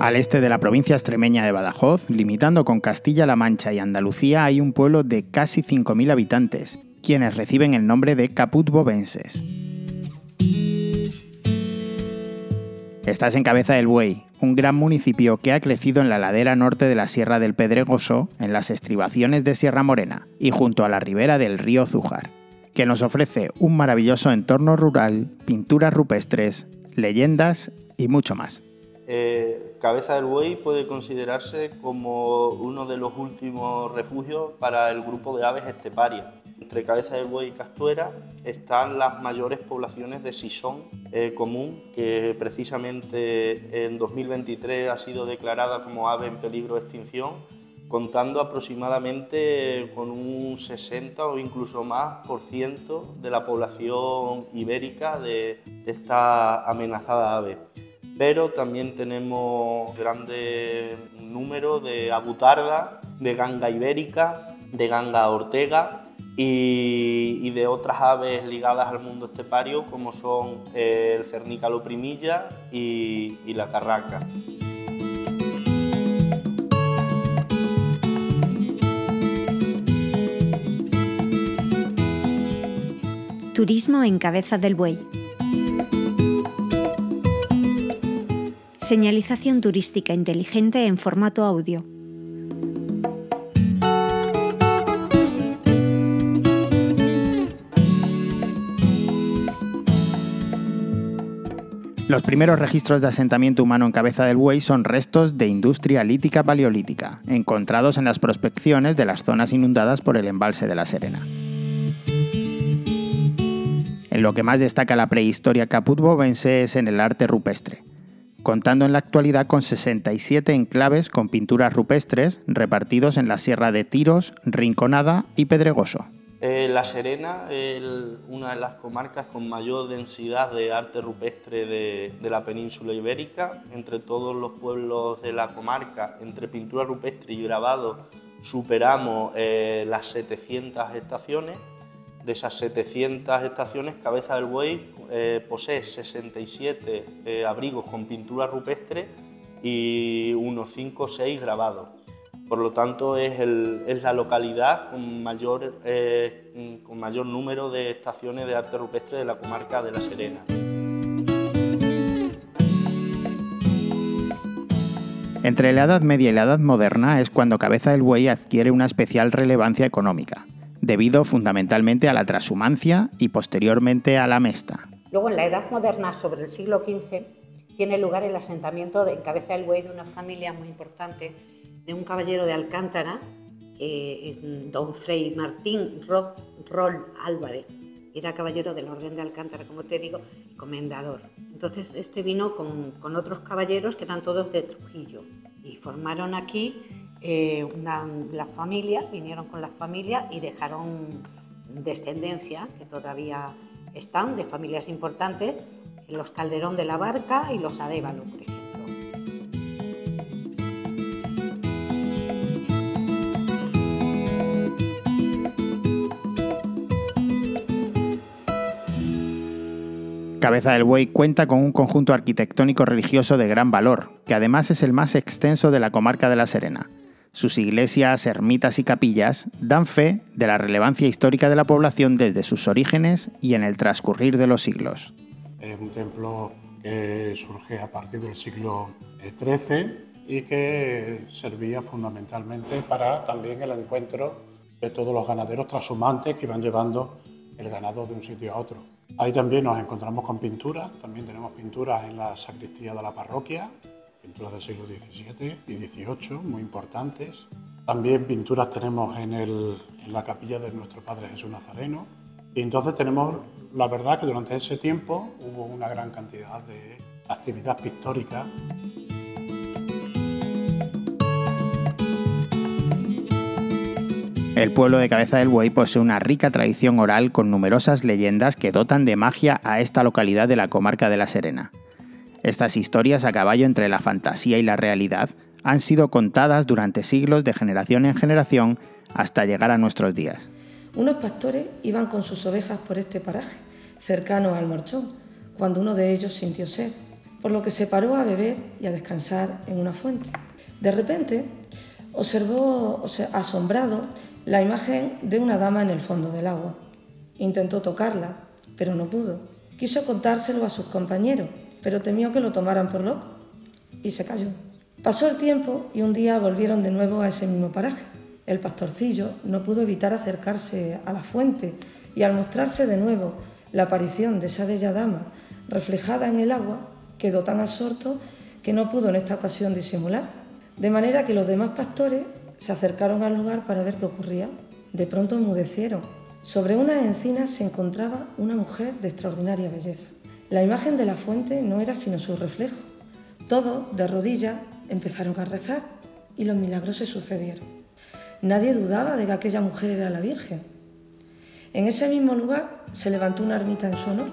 Al este de la provincia extremeña de Badajoz, limitando con Castilla-La Mancha y Andalucía, hay un pueblo de casi 5.000 habitantes, quienes reciben el nombre de caputbovenses. Estás en Cabeza del Buey, un gran municipio que ha crecido en la ladera norte de la Sierra del Pedregoso, en las estribaciones de Sierra Morena y junto a la ribera del río Zújar, que nos ofrece un maravilloso entorno rural, pinturas rupestres, leyendas y mucho más. Eh, Cabeza del Buey puede considerarse como uno de los últimos refugios para el grupo de aves esteparias. Entre Cabeza del Buey y Castuera están las mayores poblaciones de sisón eh, común, que precisamente en 2023 ha sido declarada como ave en peligro de extinción, contando aproximadamente con un 60 o incluso más por ciento de la población ibérica de esta amenazada ave pero también tenemos grande número de abutarda, de ganga ibérica, de ganga ortega y, de otras aves ligadas al mundo estepario como son el cernícalo primilla y, y la carraca. Turismo en Cabeza del Buey. Señalización turística inteligente en formato audio. Los primeros registros de asentamiento humano en Cabeza del Buey son restos de industria lítica paleolítica, encontrados en las prospecciones de las zonas inundadas por el embalse de la Serena. En lo que más destaca la prehistoria caputbovense es en el arte rupestre, contando en la actualidad con 67 enclaves con pinturas rupestres repartidos en la Sierra de Tiros, Rinconada y Pedregoso. Eh, la Serena es una de las comarcas con mayor densidad de arte rupestre de, la península ibérica. Entre todos los pueblos de la comarca, entre pintura rupestre y grabado, superamos eh, las 700 estaciones. De esas 700 estaciones, Cabeza del Buey eh, posee 67 eh, abrigos con pintura rupestre y unos 5 o 6 grabados. Por lo tanto, es, la localidad con mayor, eh, con mayor número de estaciones de arte rupestre de la comarca de La Serena. Entre la Edad Media y la Edad Moderna es cuando Cabeza del Buey adquiere una especial relevancia económica, debido fundamentalmente a la transhumancia y posteriormente a la mesta. Luego, en la Edad Moderna, sobre el siglo XV, tiene lugar el asentamiento de, en Cabeza del Buey de una familia muy importante, de un caballero de Alcántara, don Frei Martín Roll Álvarez. Era caballero del Orden de Alcántara, como te digo, comendador. Entonces, este vino con, con otros caballeros que eran todos de Trujillo y formaron aquí eh, una, la familia, vinieron con la familia y dejaron descendencia que todavía están de familias importantes, los Calderón de la Barca y los Arevalo, por ejemplo. Cabeza del Buey cuenta con un conjunto arquitectónico religioso de gran valor, que además es el más extenso de la comarca de La Serena. Sus iglesias, ermitas y capillas dan fe de la relevancia histórica de la población desde sus orígenes y en el transcurrir de los siglos. Es un templo que surge a partir del siglo XIII y que servía fundamentalmente para también el encuentro de todos los ganaderos transhumantes que iban llevando el ganado de un sitio a otro. Ahí también nos encontramos con pinturas, también tenemos pinturas en la sacristía de la parroquia, pinturas del siglo XVII y XVIII, muy importantes. También pinturas tenemos en, el, en la capilla de nuestro Padre Jesús Nazareno. Y entonces tenemos, la verdad que durante ese tiempo hubo una gran cantidad de actividad pictórica. El pueblo de Cabeza del Buey posee una rica tradición oral con numerosas leyendas que dotan de magia a esta localidad de la comarca de La Serena. Estas historias a caballo entre la fantasía y la realidad han sido contadas durante siglos de generación en generación hasta llegar a nuestros días. Unos pastores iban con sus ovejas por este paraje, cercano al Morchón, cuando uno de ellos sintió sed por lo que se paró a beber y a descansar en una fuente. De repente, observó asombrado la imagen de una dama en el fondo del agua. Intentó tocarla, pero no pudo. Quiso contárselo a sus compañeros, pero temió que lo tomaran por loco y se cayó. Pasó el tiempo y un día volvieron de nuevo a ese mismo paraje. El pastorcillo no pudo evitar acercarse a la fuente y al mostrarse de nuevo la aparición de esa bella dama reflejada en el agua, quedó tan absorto que no pudo en esta ocasión disimular. De manera que los demás pastores se acercaron al lugar para ver qué ocurría. De pronto enmudecieron. Sobre unas encinas se encontraba una mujer de extraordinaria belleza. La imagen de la fuente no era sino su reflejo. Todos, de rodillas, empezaron a rezar y los milagros se sucedieron. Nadie dudaba de que aquella mujer era la Virgen. En ese mismo lugar se levantó una ermita en su honor.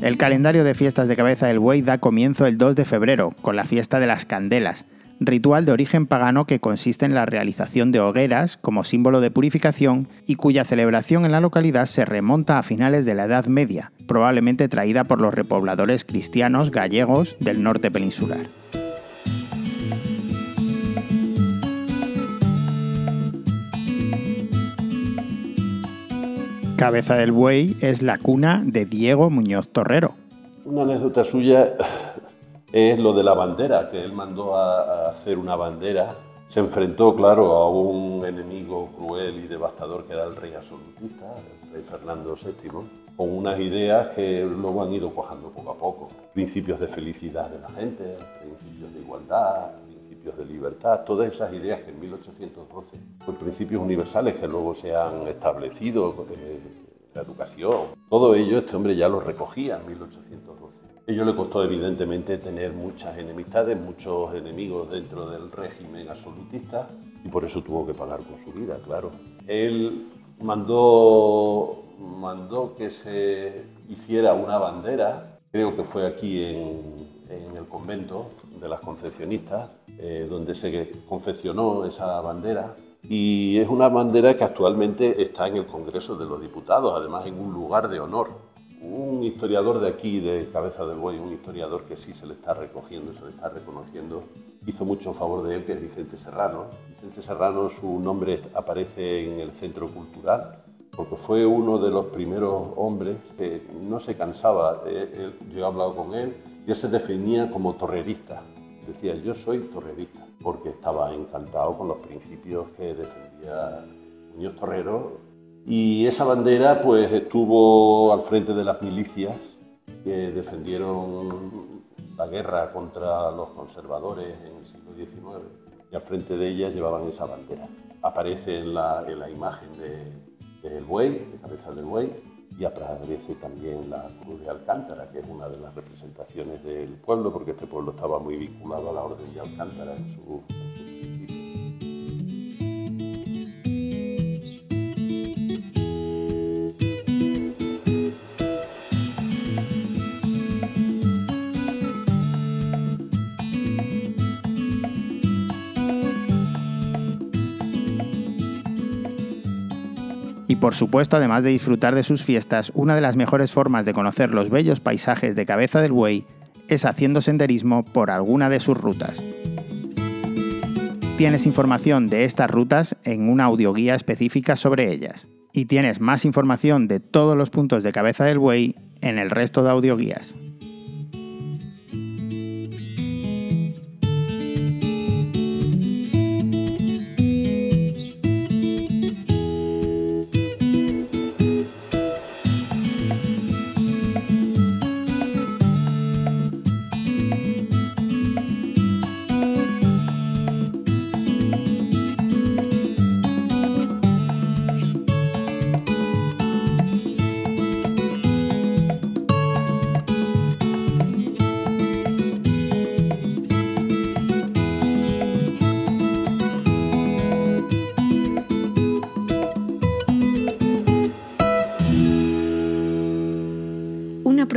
El calendario de fiestas de cabeza del buey da comienzo el 2 de febrero, con la fiesta de las candelas, ritual de origen pagano que consiste en la realización de hogueras como símbolo de purificación y cuya celebración en la localidad se remonta a finales de la Edad Media, probablemente traída por los repobladores cristianos gallegos del norte peninsular. Cabeza del Buey es la cuna de Diego Muñoz Torrero. Una anécdota suya es lo de la bandera, que él mandó a, hacer una bandera. Se enfrentó, claro, a un enemigo cruel y devastador que era el rey absolutista, el rey Fernando VII, con unas ideas que luego han ido cuajando poco a poco. Principios de felicidad de la gente, principios de igualdad, principios de libertad, todas esas ideas que en 1812 son principios universales que luego se han establecido, eh, la educación, todo ello este hombre ya lo recogía en 1812. Ello le costó evidentemente tener muchas enemistades, muchos enemigos dentro del régimen absolutista y por eso tuvo que pagar con su vida, claro. Él mandó, mandó que se hiciera una bandera, creo que fue aquí en, el convento de las concepcionistas, eh, donde se confeccionó esa bandera. Y es una bandera que actualmente está en el Congreso de los Diputados, además en un lugar de honor un historiador de aquí, de Cabeza del Buey, un historiador que sí se le está recogiendo, se le está reconociendo, hizo mucho favor de él, que es Vicente Serrano. Vicente Serrano, su nombre aparece en el Centro Cultural, porque fue uno de los primeros hombres que no se cansaba. Eh, yo he hablado con él y él se definía como torrerista. Decía, yo soy torrerista, porque estaba encantado con los principios que defendía Muñoz Torrero y esa bandera pues estuvo al frente de las milicias que defendieron la guerra contra los conservadores en el siglo XIX y al frente de ellas llevaban esa bandera. Aparece en la, en la imagen del de, buey, de cabeza del buey, y aparece también la Cruz de Alcántara, que es una de las representaciones del pueblo, porque este pueblo estaba muy vinculado a la Orden de Alcántara en su, por supuesto, además de disfrutar de sus fiestas, una de las mejores formas de conocer los bellos paisajes de Cabeza del Buey es haciendo senderismo por alguna de sus rutas. Tienes información de estas rutas en una audioguía específica sobre ellas. Y tienes más información de todos los puntos de Cabeza del Buey en el resto de audioguías.